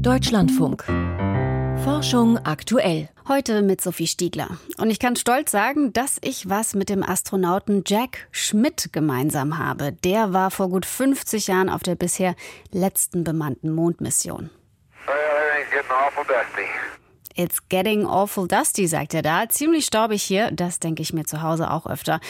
Deutschlandfunk. Forschung aktuell. Heute mit Sophie Stiegler. Und ich kann stolz sagen, dass ich was mit dem Astronauten Jack Schmidt gemeinsam habe. Der war vor gut 50 Jahren auf der bisher letzten bemannten Mondmission. It's getting awful dusty, sagt er da. Ziemlich staubig hier, das denke ich mir zu Hause auch öfter.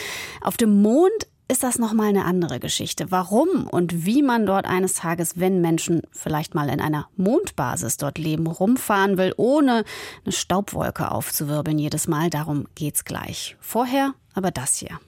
Auf dem Mond ist das nochmal eine andere Geschichte. Warum und wie man dort eines Tages, wenn Menschen vielleicht mal in einer Mondbasis dort leben, rumfahren will, ohne eine Staubwolke aufzuwirbeln jedes Mal, darum geht's gleich. Vorher aber das hier.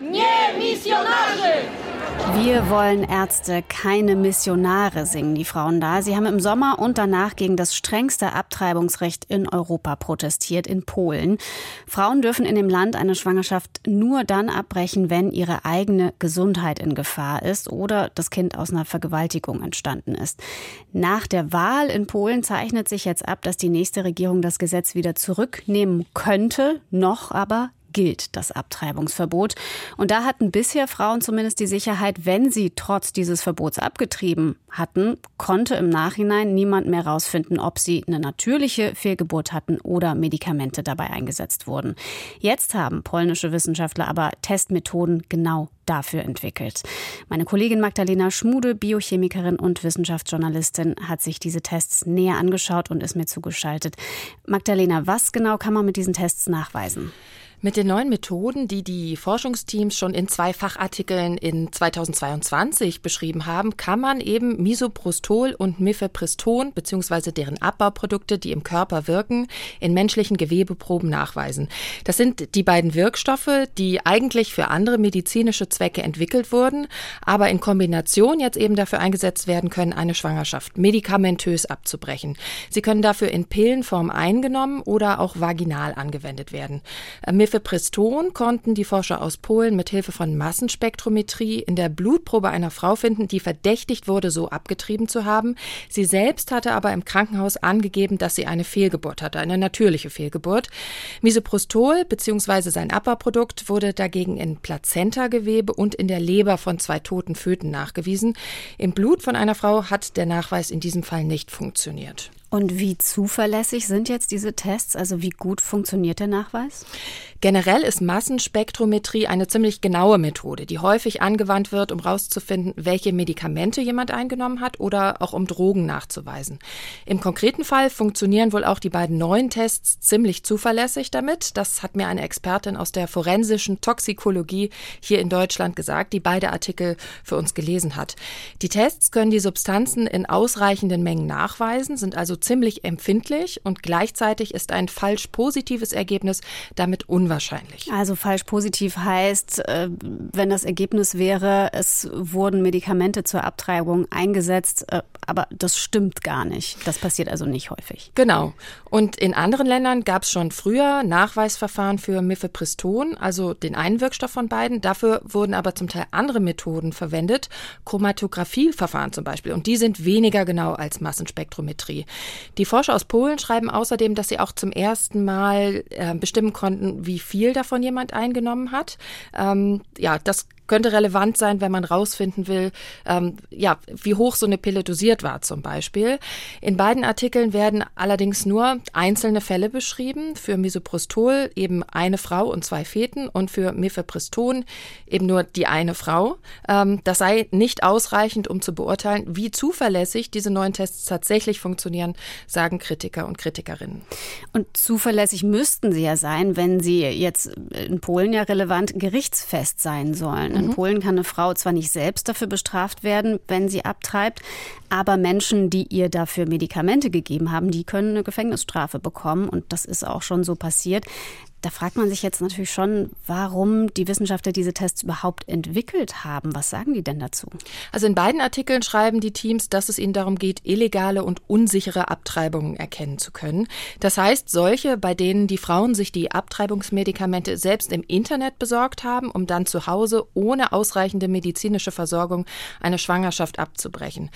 Nie missionarze! Wir wollen Ärzte, keine Missionare, singen die Frauen da. Sie haben im Sommer und danach gegen das strengste Abtreibungsrecht in Europa protestiert, in Polen. Frauen dürfen in dem Land eine Schwangerschaft nur dann abbrechen, wenn ihre eigene Gesundheit in Gefahr ist oder das Kind aus einer Vergewaltigung entstanden ist. Nach der Wahl in Polen zeichnet sich jetzt ab, dass die nächste Regierung das Gesetz wieder zurücknehmen könnte, noch aber gilt das Abtreibungsverbot. Und da hatten bisher Frauen zumindest die Sicherheit, wenn sie trotz dieses Verbots abgetrieben hatten, konnte im Nachhinein niemand mehr herausfinden, ob sie eine natürliche Fehlgeburt hatten oder Medikamente dabei eingesetzt wurden. Jetzt haben polnische Wissenschaftler aber Testmethoden genau dafür entwickelt. Meine Kollegin Magdalena Schmude, Biochemikerin und Wissenschaftsjournalistin, hat sich diese Tests näher angeschaut und ist mir zugeschaltet. Magdalena, was genau kann man mit diesen Tests nachweisen? Mit den neuen Methoden, die die Forschungsteams schon in zwei Fachartikeln in 2022 beschrieben haben, kann man eben Misoprostol und Mifepriston bzw. deren Abbauprodukte, die im Körper wirken, in menschlichen Gewebeproben nachweisen. Das sind die beiden Wirkstoffe, die eigentlich für andere medizinische Zwecke entwickelt wurden, aber in Kombination jetzt eben dafür eingesetzt werden können, eine Schwangerschaft medikamentös abzubrechen. Sie können dafür in Pillenform eingenommen oder auch vaginal angewendet werden. Mifepriston konnten die Forscher aus Polen mit Hilfe von Massenspektrometrie in der Blutprobe einer Frau finden, die verdächtigt wurde, so abgetrieben zu haben. Sie selbst hatte aber im Krankenhaus angegeben, dass sie eine Fehlgeburt hatte, eine natürliche Fehlgeburt. Misoprostol bzw. sein Abbauprodukt wurde dagegen in Plazentagewebe und in der Leber von zwei toten Föten nachgewiesen. Im Blut von einer Frau hat der Nachweis in diesem Fall nicht funktioniert. Und wie zuverlässig sind jetzt diese Tests? Also wie gut funktioniert der Nachweis? Generell ist Massenspektrometrie eine ziemlich genaue Methode, die häufig angewandt wird, um herauszufinden, welche Medikamente jemand eingenommen hat oder auch um Drogen nachzuweisen. Im konkreten Fall funktionieren wohl auch die beiden neuen Tests ziemlich zuverlässig damit. Das hat mir eine Expertin aus der forensischen Toxikologie hier in Deutschland gesagt, die beide Artikel für uns gelesen hat. Die Tests können die Substanzen in ausreichenden Mengen nachweisen, sind also ziemlich empfindlich und gleichzeitig ist ein falsch positives Ergebnis damit unwahrscheinlich. Also falsch positiv heißt, äh, wenn das Ergebnis wäre, es wurden Medikamente zur Abtreibung eingesetzt, äh, aber das stimmt gar nicht. Das passiert also nicht häufig. Genau. Und in anderen Ländern gab es schon früher Nachweisverfahren für Mifepriston, also den einen Wirkstoff von beiden. Dafür wurden aber zum Teil andere Methoden verwendet, Chromatographieverfahren zum Beispiel. Und die sind weniger genau als Massenspektrometrie. Die Forscher aus Polen schreiben außerdem, dass sie auch zum ersten Mal äh, bestimmen konnten, wie viel davon jemand eingenommen hat. Ähm, ja, das könnte relevant sein, wenn man rausfinden will, ähm, ja, wie hoch so eine Pille dosiert war zum Beispiel. In beiden Artikeln werden allerdings nur einzelne Fälle beschrieben. Für Misoprostol eben eine Frau und zwei Feten und für Mifepriston eben nur die eine Frau. Ähm, das sei nicht ausreichend, um zu beurteilen, wie zuverlässig diese neuen Tests tatsächlich funktionieren, sagen Kritiker und Kritikerinnen. Und zuverlässig müssten sie ja sein, wenn sie jetzt in Polen ja relevant gerichtsfest sein sollen. In mhm. Polen kann eine Frau zwar nicht selbst dafür bestraft werden, wenn sie abtreibt, aber Menschen, die ihr dafür Medikamente gegeben haben, die können eine Gefängnisstrafe bekommen. Und das ist auch schon so passiert. Da fragt man sich jetzt natürlich schon, warum die Wissenschaftler diese Tests überhaupt entwickelt haben. Was sagen die denn dazu? Also in beiden Artikeln schreiben die Teams, dass es ihnen darum geht, illegale und unsichere Abtreibungen erkennen zu können. Das heißt, solche, bei denen die Frauen sich die Abtreibungsmedikamente selbst im Internet besorgt haben, um dann zu Hause ohne ausreichende medizinische Versorgung eine Schwangerschaft abzubrechen.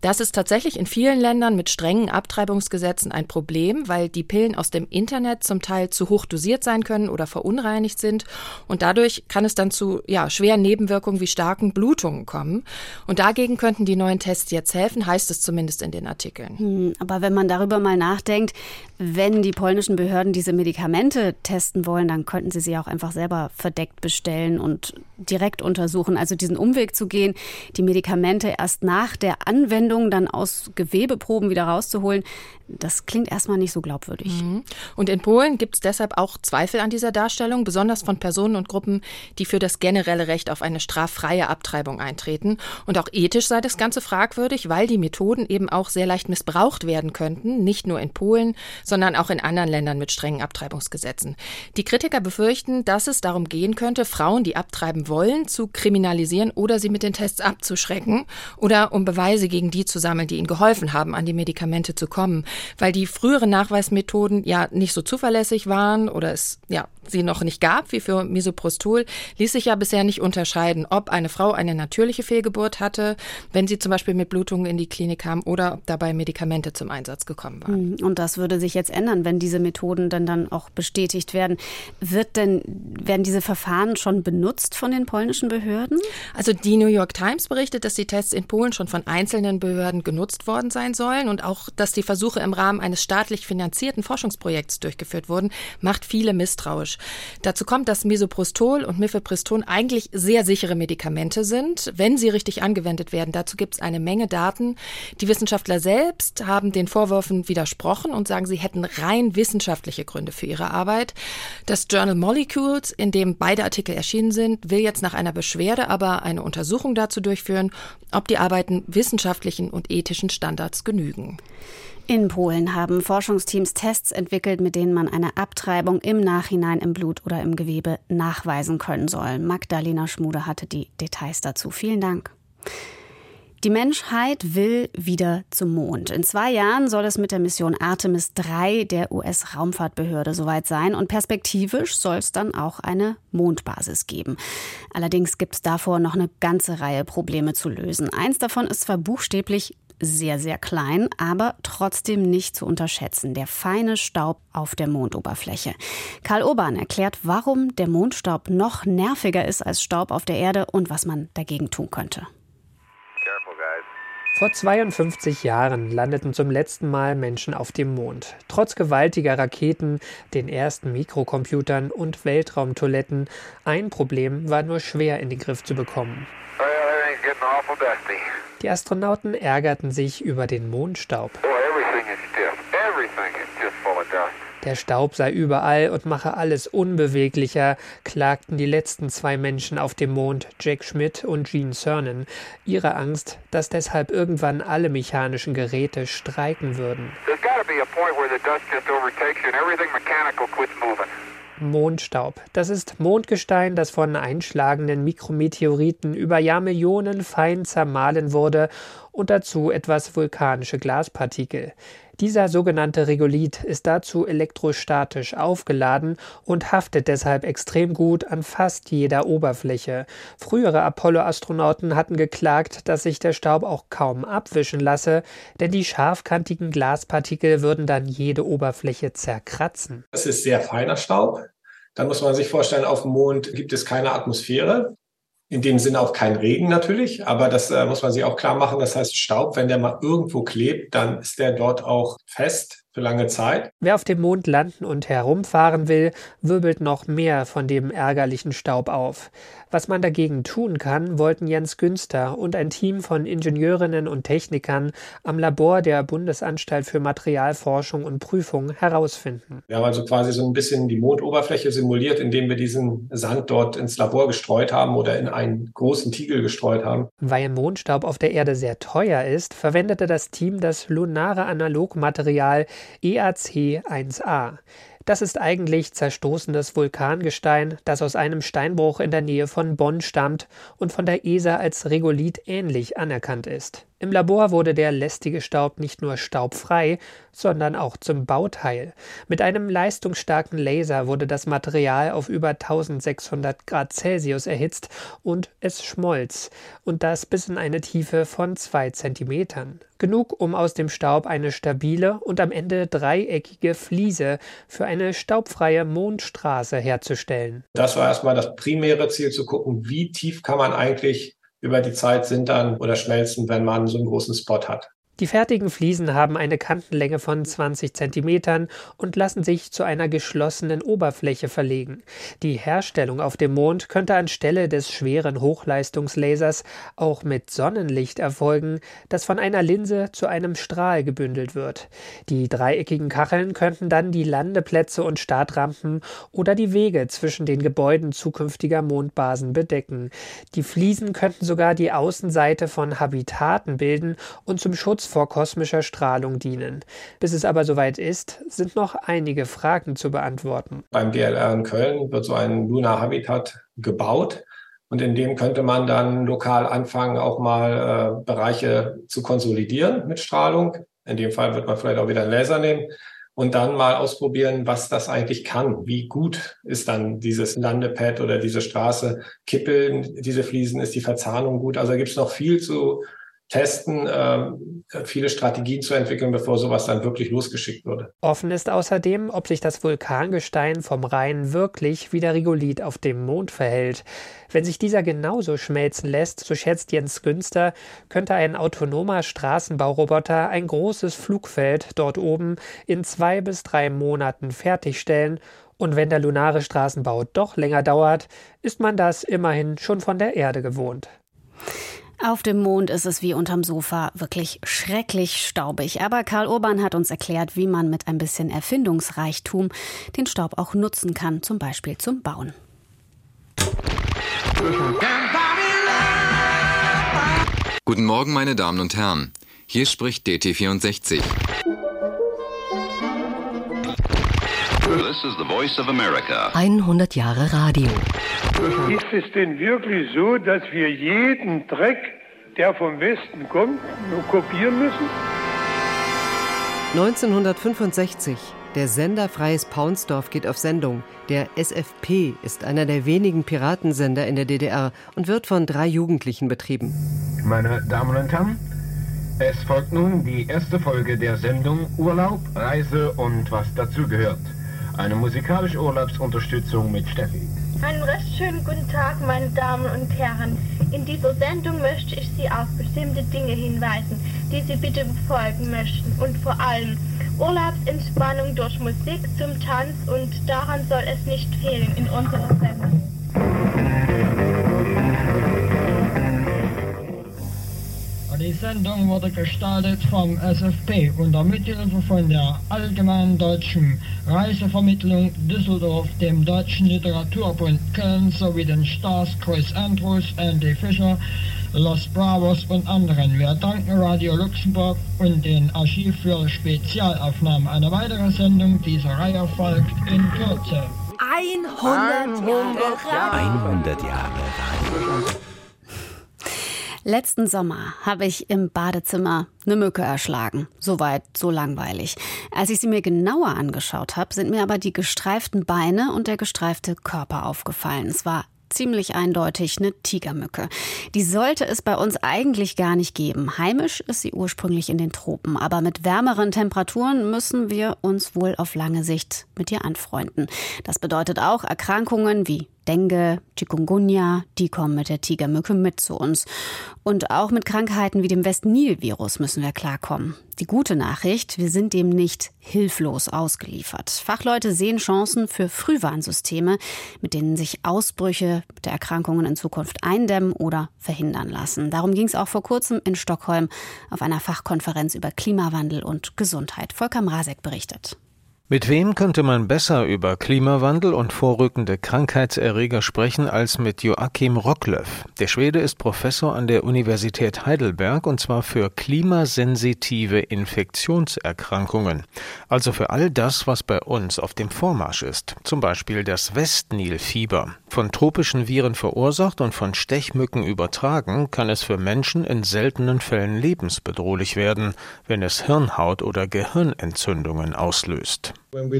Das ist tatsächlich in vielen Ländern mit strengen Abtreibungsgesetzen ein Problem, weil die Pillen aus dem Internet zum Teil zu hoch dosiert sein können oder verunreinigt sind. Und dadurch kann es dann zu ja, schweren Nebenwirkungen wie starken Blutungen kommen. Und dagegen könnten die neuen Tests jetzt helfen, heißt es zumindest in den Artikeln. Hm, aber wenn man darüber mal nachdenkt, wenn die polnischen Behörden diese Medikamente testen wollen, dann könnten sie sie auch einfach selber verdeckt bestellen und direkt untersuchen. Also diesen Umweg zu gehen, die Medikamente erst nach der Anwendung dann aus Gewebeproben wieder rauszuholen, das klingt erstmal nicht so glaubwürdig. Mhm. Und in Polen gibt es deshalb auch Zweifel an dieser Darstellung, besonders von Personen und Gruppen, die für das generelle Recht auf eine straffreie Abtreibung eintreten. Und auch ethisch sei das Ganze fragwürdig, weil die Methoden eben auch sehr leicht missbraucht werden könnten, nicht nur in Polen, sondern auch in anderen Ländern mit strengen Abtreibungsgesetzen. Die Kritiker befürchten, dass es darum gehen könnte, Frauen, die abtreiben wollen, zu kriminalisieren oder sie mit den Tests abzuschrecken oder um Beweise gegen die zu sammeln, die ihnen geholfen haben, an die Medikamente zu kommen weil die früheren Nachweismethoden ja nicht so zuverlässig waren oder es ja sie noch nicht gab, wie für Misoprostol, ließ sich ja bisher nicht unterscheiden, ob eine Frau eine natürliche Fehlgeburt hatte, wenn sie zum Beispiel mit Blutungen in die Klinik kam oder ob dabei Medikamente zum Einsatz gekommen waren. Hm, und das würde sich jetzt ändern, wenn diese Methoden dann, dann auch bestätigt werden. Wird denn, werden diese Verfahren schon benutzt von den polnischen Behörden? Also die New York Times berichtet, dass die Tests in Polen schon von einzelnen Behörden genutzt worden sein sollen und auch, dass die Versuche im Rahmen eines staatlich finanzierten Forschungsprojekts durchgeführt wurden, macht viele misstrauisch. Dazu kommt, dass Misoprostol und Mifepriston eigentlich sehr sichere Medikamente sind, wenn sie richtig angewendet werden. Dazu gibt es eine Menge Daten. Die Wissenschaftler selbst haben den Vorwürfen widersprochen und sagen, sie hätten rein wissenschaftliche Gründe für ihre Arbeit. Das Journal Molecules, in dem beide Artikel erschienen sind, will jetzt nach einer Beschwerde aber eine Untersuchung dazu durchführen, ob die Arbeiten wissenschaftlichen und ethischen Standards genügen. In Polen haben Forschungsteams Tests entwickelt, mit denen man eine Abtreibung im Nachhinein im Blut oder im Gewebe nachweisen können soll. Magdalena Schmude hatte die Details dazu. Vielen Dank. Die Menschheit will wieder zum Mond. In zwei Jahren soll es mit der Mission Artemis 3 der US-Raumfahrtbehörde soweit sein und perspektivisch soll es dann auch eine Mondbasis geben. Allerdings gibt es davor noch eine ganze Reihe Probleme zu lösen. Eins davon ist zwar buchstäblich sehr, sehr klein, aber trotzdem nicht zu unterschätzen. Der feine Staub auf der Mondoberfläche. Karl Urban erklärt, warum der Mondstaub noch nerviger ist als Staub auf der Erde und was man dagegen tun könnte. Vor 52 Jahren landeten zum letzten Mal Menschen auf dem Mond. Trotz gewaltiger Raketen, den ersten Mikrocomputern und Weltraumtoiletten, ein Problem war nur schwer in den Griff zu bekommen. Die Astronauten ärgerten sich über den Mondstaub. Der Staub sei überall und mache alles unbeweglicher, klagten die letzten zwei Menschen auf dem Mond, Jack Schmidt und Gene Cernan, ihre Angst, dass deshalb irgendwann alle mechanischen Geräte streiken würden. There's got to be a point where the dust just overtakes you and everything mechanical quits moving. Mondstaub. Das ist Mondgestein, das von einschlagenden Mikrometeoriten über Jahrmillionen fein zermahlen wurde und dazu etwas vulkanische Glaspartikel. Dieser sogenannte Regolith ist dazu elektrostatisch aufgeladen und haftet deshalb extrem gut an fast jeder Oberfläche. Frühere Apollo-Astronauten hatten geklagt, dass sich der Staub auch kaum abwischen lasse, denn die scharfkantigen Glaspartikel würden dann jede Oberfläche zerkratzen. Das ist sehr feiner Staub. Da muss man sich vorstellen, auf dem Mond gibt es keine Atmosphäre in dem Sinne auch kein Regen natürlich, aber das äh, muss man sich auch klar machen. Das heißt, Staub, wenn der mal irgendwo klebt, dann ist der dort auch fest für lange Zeit. Wer auf dem Mond landen und herumfahren will, wirbelt noch mehr von dem ärgerlichen Staub auf. Was man dagegen tun kann, wollten Jens Günster und ein Team von Ingenieurinnen und Technikern am Labor der Bundesanstalt für Materialforschung und Prüfung herausfinden. Wir haben also quasi so ein bisschen die Mondoberfläche simuliert, indem wir diesen Sand dort ins Labor gestreut haben oder in einen großen Tiegel gestreut haben. Weil Mondstaub auf der Erde sehr teuer ist, verwendete das Team das lunare Analogmaterial EAC1A. Das ist eigentlich zerstoßenes Vulkangestein, das aus einem Steinbruch in der Nähe von Bonn stammt und von der ESA als Regolith ähnlich anerkannt ist. Im Labor wurde der lästige Staub nicht nur staubfrei, sondern auch zum Bauteil. Mit einem leistungsstarken Laser wurde das Material auf über 1600 Grad Celsius erhitzt und es schmolz, und das bis in eine Tiefe von zwei Zentimetern. Genug, um aus dem Staub eine stabile und am Ende dreieckige Fliese für eine staubfreie Mondstraße herzustellen. Das war erstmal das primäre Ziel, zu gucken, wie tief kann man eigentlich über die Zeit sintern oder schmelzen, wenn man so einen großen Spot hat. Die fertigen Fliesen haben eine Kantenlänge von 20 cm und lassen sich zu einer geschlossenen Oberfläche verlegen. Die Herstellung auf dem Mond könnte anstelle des schweren Hochleistungslasers auch mit Sonnenlicht erfolgen, das von einer Linse zu einem Strahl gebündelt wird. Die dreieckigen Kacheln könnten dann die Landeplätze und Startrampen oder die Wege zwischen den Gebäuden zukünftiger Mondbasen bedecken. Die Fliesen könnten sogar die Außenseite von Habitaten bilden und zum Schutz vor kosmischer Strahlung dienen. Bis es aber soweit ist, sind noch einige Fragen zu beantworten. Beim DLR in Köln wird so ein Lunar Habitat gebaut. Und in dem könnte man dann lokal anfangen, auch mal äh, Bereiche zu konsolidieren mit Strahlung. In dem Fall wird man vielleicht auch wieder einen Laser nehmen und dann mal ausprobieren, was das eigentlich kann. Wie gut ist dann dieses Landepad oder diese Straße? Kippeln diese Fliesen? Ist die Verzahnung gut? Also gibt es noch viel zu testen, äh, viele Strategien zu entwickeln, bevor sowas dann wirklich losgeschickt würde. Offen ist außerdem, ob sich das Vulkangestein vom Rhein wirklich wie der Regolith auf dem Mond verhält. Wenn sich dieser genauso schmelzen lässt, so schätzt Jens Günster, könnte ein autonomer Straßenbauroboter ein großes Flugfeld dort oben in zwei bis drei Monaten fertigstellen und wenn der lunare Straßenbau doch länger dauert, ist man das immerhin schon von der Erde gewohnt. Auf dem Mond ist es wie unterm Sofa wirklich schrecklich staubig. Aber Karl Urban hat uns erklärt, wie man mit ein bisschen Erfindungsreichtum den Staub auch nutzen kann, zum Beispiel zum Bauen. Guten Morgen, meine Damen und Herren. Hier spricht DT64. This is the voice of America. 100 Jahre Radio. Ist es denn wirklich so, dass wir jeden Dreck, der vom Westen kommt, nur kopieren müssen? 1965. Der Sender Freies Paunsdorf geht auf Sendung. Der SFP ist einer der wenigen Piratensender in der DDR und wird von drei Jugendlichen betrieben. Meine Damen und Herren, es folgt nun die erste Folge der Sendung Urlaub, Reise und was dazugehört. Eine musikalische Urlaubsunterstützung mit Steffi. Einen recht schönen guten Tag, meine Damen und Herren. In dieser Sendung möchte ich Sie auf bestimmte Dinge hinweisen, die Sie bitte befolgen möchten. Und vor allem Urlaubsentspannung durch Musik zum Tanz und daran soll es nicht fehlen in unserer Sendung. Sendung wurde gestaltet vom SFP unter Mithilfe von der Allgemeinen Deutschen Reisevermittlung Düsseldorf, dem Deutschen Literaturbund Köln sowie den Stars Chris Andrews, Andy Fischer, Los Bravos und anderen. Wir danken Radio Luxemburg und den Archiv für Spezialaufnahmen. Eine weitere Sendung dieser Reihe folgt in Kürze. 100 Jahre Radio. 100 Jahre Radio. Letzten Sommer habe ich im Badezimmer eine Mücke erschlagen. Soweit, so langweilig. Als ich sie mir genauer angeschaut habe, sind mir aber die gestreiften Beine und der gestreifte Körper aufgefallen. Es war ziemlich eindeutig eine Tigermücke. Die sollte es bei uns eigentlich gar nicht geben. Heimisch ist sie ursprünglich in den Tropen, aber mit wärmeren Temperaturen müssen wir uns wohl auf lange Sicht mit ihr anfreunden. Das bedeutet auch Erkrankungen wie Dengue, Chikungunya, die kommen mit der Tigermücke mit zu uns. Und auch mit Krankheiten wie dem West-Nil-Virus müssen wir klarkommen. Die gute Nachricht, wir sind dem nicht hilflos ausgeliefert. Fachleute sehen Chancen für Frühwarnsysteme, mit denen sich Ausbrüche der Erkrankungen in Zukunft eindämmen oder verhindern lassen. Darum ging es auch vor kurzem in Stockholm auf einer Fachkonferenz über Klimawandel und Gesundheit. Volker Mrazek berichtet. Mit wem könnte man besser über Klimawandel und vorrückende Krankheitserreger sprechen als mit Joachim Rocklöff? Der Schwede ist Professor an der Universität Heidelberg und zwar für klimasensitive Infektionserkrankungen. Also für all das, was bei uns auf dem Vormarsch ist. Zum Beispiel das Westnilfieber. Von tropischen Viren verursacht und von Stechmücken übertragen, kann es für Menschen in seltenen Fällen lebensbedrohlich werden, wenn es Hirnhaut- oder Gehirnentzündungen auslöst. Wenn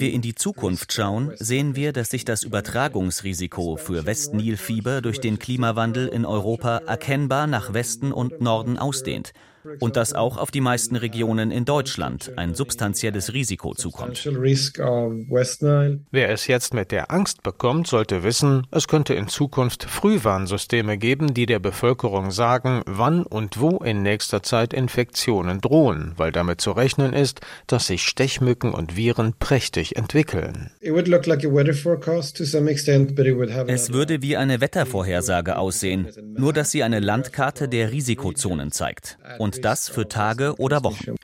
wir in die Zukunft schauen, sehen wir, dass sich das Übertragungsrisiko für Westnilfieber durch den Klimawandel in Europa erkennbar nach Westen und Norden ausdehnt und dass auch auf die meisten Regionen in Deutschland ein substanzielles Risiko zukommt. Wer es jetzt mit der Angst bekommt, sollte wissen, es könnte in Zukunft Frühwarnsysteme geben, die der Bevölkerung sagen, wann und wo in nächster Zeit Infektionen drohen, weil damit zu rechnen ist, dass sich Stechmücken und Viren prächtig entwickeln. Es würde wie eine Wettervorhersage aussehen, nur dass sie eine Landkarte der Risikozonen zeigt. Und das für Tage oder Wochen.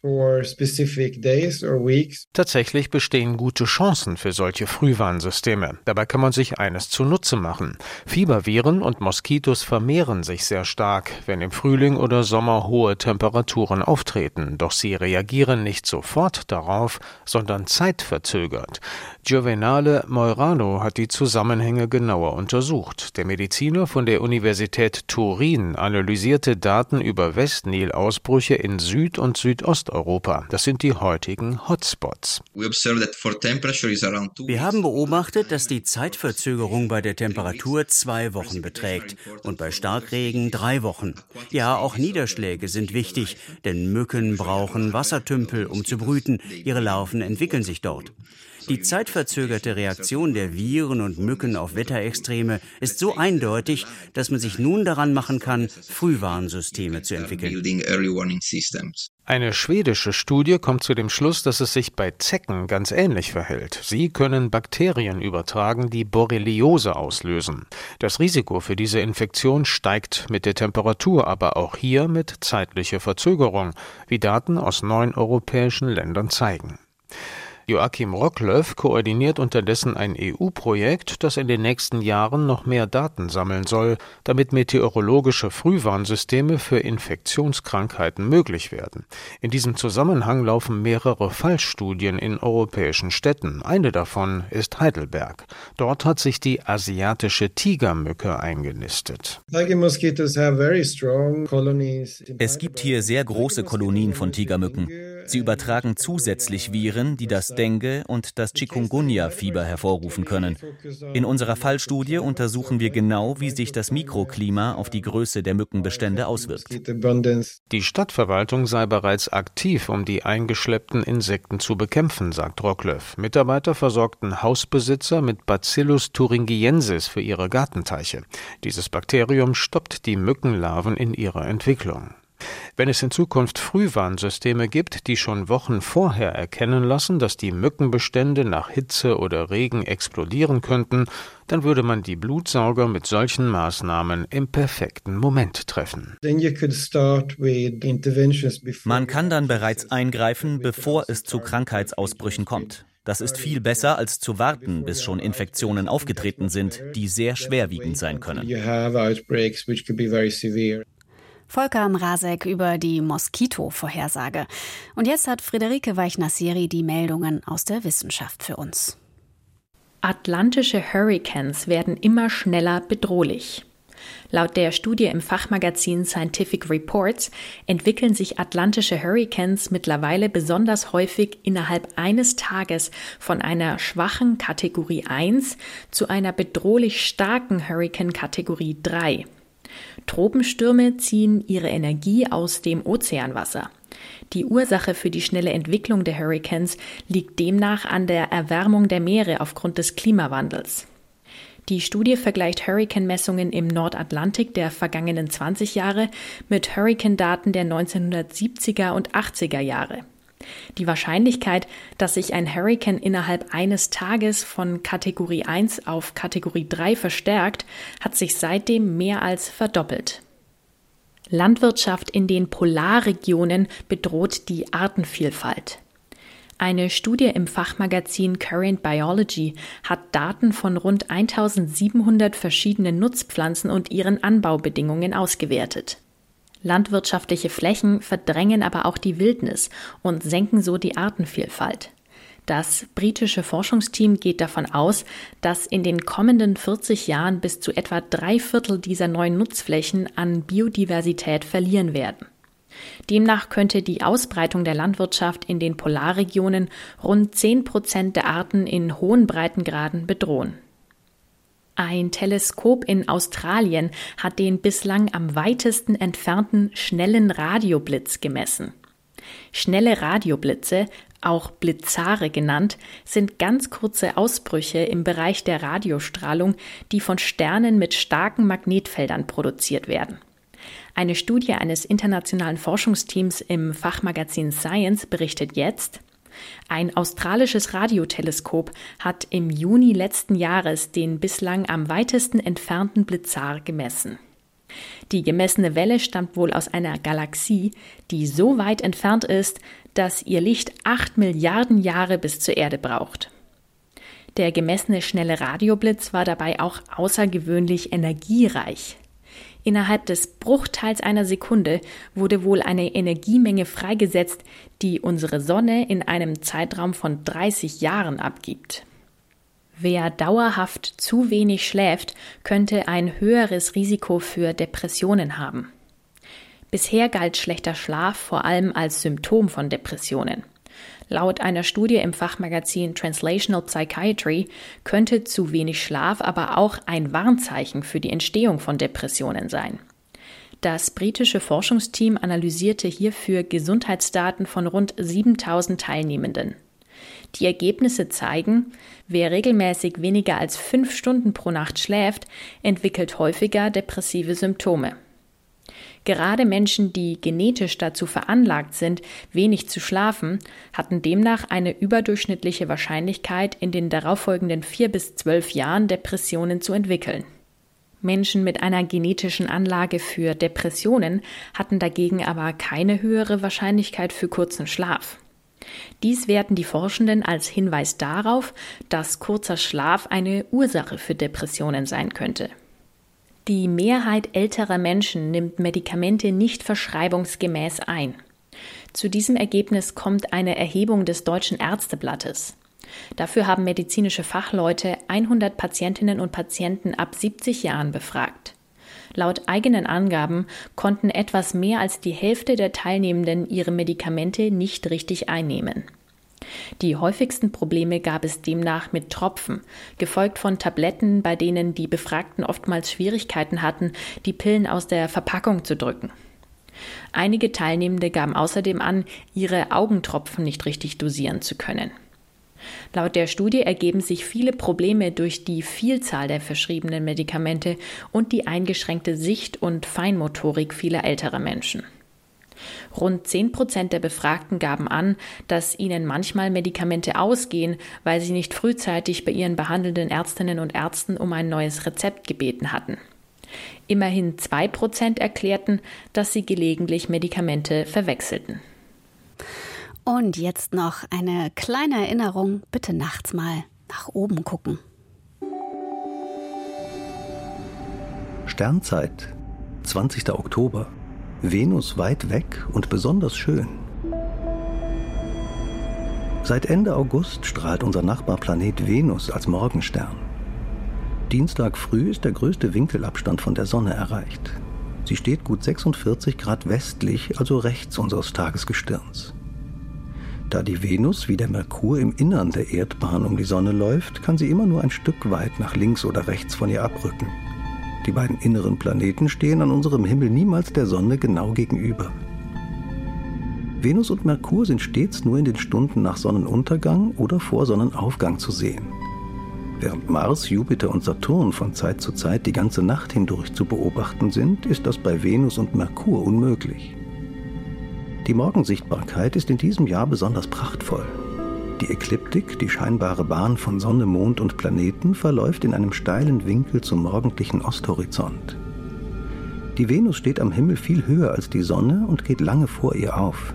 Tatsächlich bestehen gute Chancen für solche Frühwarnsysteme. Dabei kann man sich eines zunutze machen. Fieberviren und Moskitos vermehren sich sehr stark, wenn im Frühling oder Sommer hohe Temperaturen auftreten, doch sie reagieren nicht sofort darauf, sondern zeitverzögert. Giovenale Moirano hat die Zusammenhänge genauer untersucht. Der Mediziner von der Universität Turin analysierte Daten über Westnil-Ausbrüche Ausbrüche in Süd- und Südosteuropa. Das sind die heutigen Hotspots. Wir haben beobachtet, dass die Zeitverzögerung bei der Temperatur zwei Wochen beträgt und bei Starkregen drei Wochen. Ja, auch Niederschläge sind wichtig, denn Mücken brauchen Wassertümpel, um zu brüten. Ihre Larven entwickeln sich dort. Die zeitverzögerte Reaktion der Viren und Mücken auf Wetterextreme ist so eindeutig, dass man sich nun daran machen kann, Frühwarnsysteme zu entwickeln. Eine schwedische Studie kommt zu dem Schluss, dass es sich bei Zecken ganz ähnlich verhält. Sie können Bakterien übertragen, die Borreliose auslösen. Das Risiko für diese Infektion steigt mit der Temperatur, aber auch hier mit zeitlicher Verzögerung, wie Daten aus neun europäischen Ländern zeigen. Joachim Rocklöff koordiniert unterdessen ein EU-Projekt, das in den nächsten Jahren noch mehr Daten sammeln soll, damit meteorologische Frühwarnsysteme für Infektionskrankheiten möglich werden. In diesem Zusammenhang laufen mehrere Fallstudien in europäischen Städten. Eine davon ist Heidelberg. Dort hat sich die asiatische Tigermücke eingenistet. Es gibt hier sehr große Kolonien von Tigermücken. Sie übertragen zusätzlich Viren, die das Dengue und das Chikungunya-Fieber hervorrufen können. In unserer Fallstudie untersuchen wir genau, wie sich das Mikroklima auf die Größe der Mückenbestände auswirkt. Die Stadtverwaltung sei bereits aktiv, um die eingeschleppten Insekten zu bekämpfen, sagt Rocklöff. Mitarbeiter versorgten Hausbesitzer mit Bacillus thuringiensis für ihre Gartenteiche. Dieses Bakterium stoppt die Mückenlarven in ihrer Entwicklung. Wenn es in Zukunft Frühwarnsysteme gibt, die schon Wochen vorher erkennen lassen, dass die Mückenbestände nach Hitze oder Regen explodieren könnten, dann würde man die Blutsauger mit solchen Maßnahmen im perfekten Moment treffen. Man kann dann bereits eingreifen, bevor es zu Krankheitsausbrüchen kommt. Das ist viel besser, als zu warten, bis schon Infektionen aufgetreten sind, die sehr schwerwiegend sein können. Volker Mrazek über die Moskito-Vorhersage. Und jetzt hat Friederike Weichnasseri die Meldungen aus der Wissenschaft für uns. Atlantische Hurricanes werden immer schneller bedrohlich. Laut der Studie im Fachmagazin Scientific Reports entwickeln sich atlantische Hurricanes mittlerweile besonders häufig innerhalb eines Tages von einer schwachen Kategorie 1 zu einer bedrohlich starken Hurricane Kategorie 3. Tropenstürme ziehen ihre Energie aus dem Ozeanwasser. Die Ursache für die schnelle Entwicklung der Hurricanes liegt demnach an der Erwärmung der Meere aufgrund des Klimawandels. Die Studie vergleicht Hurricane-Messungen im Nordatlantik der vergangenen 20 Jahre mit Hurricane-Daten der 1970er und 80er Jahre. Die Wahrscheinlichkeit, dass sich ein Hurrikan innerhalb eines Tages von Kategorie 1 auf Kategorie 3 verstärkt, hat sich seitdem mehr als verdoppelt. Landwirtschaft in den Polarregionen bedroht die Artenvielfalt. Eine Studie im Fachmagazin Current Biology hat Daten von rund 1700 verschiedenen Nutzpflanzen und ihren Anbaubedingungen ausgewertet. Landwirtschaftliche Flächen verdrängen aber auch die Wildnis und senken so die Artenvielfalt. Das britische Forschungsteam geht davon aus, dass in den kommenden 40 Jahren bis zu etwa drei Viertel dieser neuen Nutzflächen an Biodiversität verlieren werden. Demnach könnte die Ausbreitung der Landwirtschaft in den Polarregionen rund 10 Prozent der Arten in hohen Breitengraden bedrohen. Ein Teleskop in Australien hat den bislang am weitesten entfernten schnellen Radioblitz gemessen. Schnelle Radioblitze, auch Blitzare genannt, sind ganz kurze Ausbrüche im Bereich der Radiostrahlung, die von Sternen mit starken Magnetfeldern produziert werden. Eine Studie eines internationalen Forschungsteams im Fachmagazin Science berichtet jetzt, ein australisches Radioteleskop hat im Juni letzten Jahres den bislang am weitesten entfernten Blitzar gemessen. Die gemessene Welle stammt wohl aus einer Galaxie, die so weit entfernt ist, dass ihr Licht acht Milliarden Jahre bis zur Erde braucht. Der gemessene schnelle Radioblitz war dabei auch außergewöhnlich energiereich. Innerhalb des Bruchteils einer Sekunde wurde wohl eine Energiemenge freigesetzt, die unsere Sonne in einem Zeitraum von 30 Jahren abgibt. Wer dauerhaft zu wenig schläft, könnte ein höheres Risiko für Depressionen haben. Bisher galt schlechter Schlaf vor allem als Symptom von Depressionen. Laut einer Studie im Fachmagazin Translational Psychiatry könnte zu wenig Schlaf aber auch ein Warnzeichen für die Entstehung von Depressionen sein. Das britische Forschungsteam analysierte hierfür Gesundheitsdaten von rund 7000 Teilnehmenden. Die Ergebnisse zeigen, wer regelmäßig weniger als fünf Stunden pro Nacht schläft, entwickelt häufiger depressive Symptome. Gerade Menschen, die genetisch dazu veranlagt sind, wenig zu schlafen, hatten demnach eine überdurchschnittliche Wahrscheinlichkeit, in den darauffolgenden vier bis zwölf Jahren Depressionen zu entwickeln. Menschen mit einer genetischen Anlage für Depressionen hatten dagegen aber keine höhere Wahrscheinlichkeit für kurzen Schlaf. Dies werten die Forschenden als Hinweis darauf, dass kurzer Schlaf eine Ursache für Depressionen sein könnte. Die Mehrheit älterer Menschen nimmt Medikamente nicht verschreibungsgemäß ein. Zu diesem Ergebnis kommt eine Erhebung des Deutschen Ärzteblattes. Dafür haben medizinische Fachleute 100 Patientinnen und Patienten ab 70 Jahren befragt. Laut eigenen Angaben konnten etwas mehr als die Hälfte der Teilnehmenden ihre Medikamente nicht richtig einnehmen. Die häufigsten Probleme gab es demnach mit Tropfen, gefolgt von Tabletten, bei denen die Befragten oftmals Schwierigkeiten hatten, die Pillen aus der Verpackung zu drücken. Einige Teilnehmende gaben außerdem an, ihre Augentropfen nicht richtig dosieren zu können. Laut der Studie ergeben sich viele Probleme durch die Vielzahl der verschriebenen Medikamente und die eingeschränkte Sicht und Feinmotorik vieler älterer Menschen. Rund 10 Prozent der Befragten gaben an, dass ihnen manchmal Medikamente ausgehen, weil sie nicht frühzeitig bei ihren behandelnden Ärztinnen und Ärzten um ein neues Rezept gebeten hatten. Immerhin 2 Prozent erklärten, dass sie gelegentlich Medikamente verwechselten. Und jetzt noch eine kleine Erinnerung, bitte nachts mal nach oben gucken. Sternzeit, 20. Oktober. Venus weit weg und besonders schön. Seit Ende August strahlt unser Nachbarplanet Venus als Morgenstern. Dienstag früh ist der größte Winkelabstand von der Sonne erreicht. Sie steht gut 46 Grad westlich, also rechts unseres Tagesgestirns. Da die Venus wie der Merkur im Innern der Erdbahn um die Sonne läuft, kann sie immer nur ein Stück weit nach links oder rechts von ihr abrücken. Die beiden inneren Planeten stehen an unserem Himmel niemals der Sonne genau gegenüber. Venus und Merkur sind stets nur in den Stunden nach Sonnenuntergang oder vor Sonnenaufgang zu sehen. Während Mars, Jupiter und Saturn von Zeit zu Zeit die ganze Nacht hindurch zu beobachten sind, ist das bei Venus und Merkur unmöglich. Die Morgensichtbarkeit ist in diesem Jahr besonders prachtvoll. Die Ekliptik, die scheinbare Bahn von Sonne, Mond und Planeten, verläuft in einem steilen Winkel zum morgendlichen Osthorizont. Die Venus steht am Himmel viel höher als die Sonne und geht lange vor ihr auf.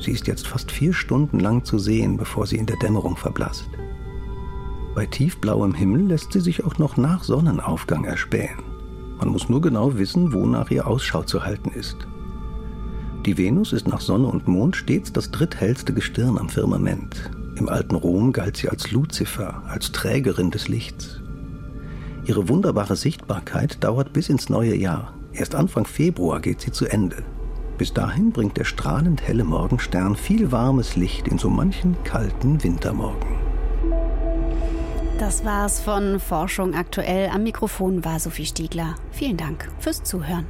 Sie ist jetzt fast vier Stunden lang zu sehen, bevor sie in der Dämmerung verblasst. Bei tiefblauem Himmel lässt sie sich auch noch nach Sonnenaufgang erspähen. Man muss nur genau wissen, wonach ihr Ausschau zu halten ist. Die Venus ist nach Sonne und Mond stets das dritthellste Gestirn am Firmament. Im alten Rom galt sie als Luzifer, als Trägerin des Lichts. Ihre wunderbare Sichtbarkeit dauert bis ins neue Jahr. Erst Anfang Februar geht sie zu Ende. Bis dahin bringt der strahlend helle Morgenstern viel warmes Licht in so manchen kalten Wintermorgen. Das war's von Forschung aktuell. Am Mikrofon war Sophie Stiegler. Vielen Dank fürs Zuhören.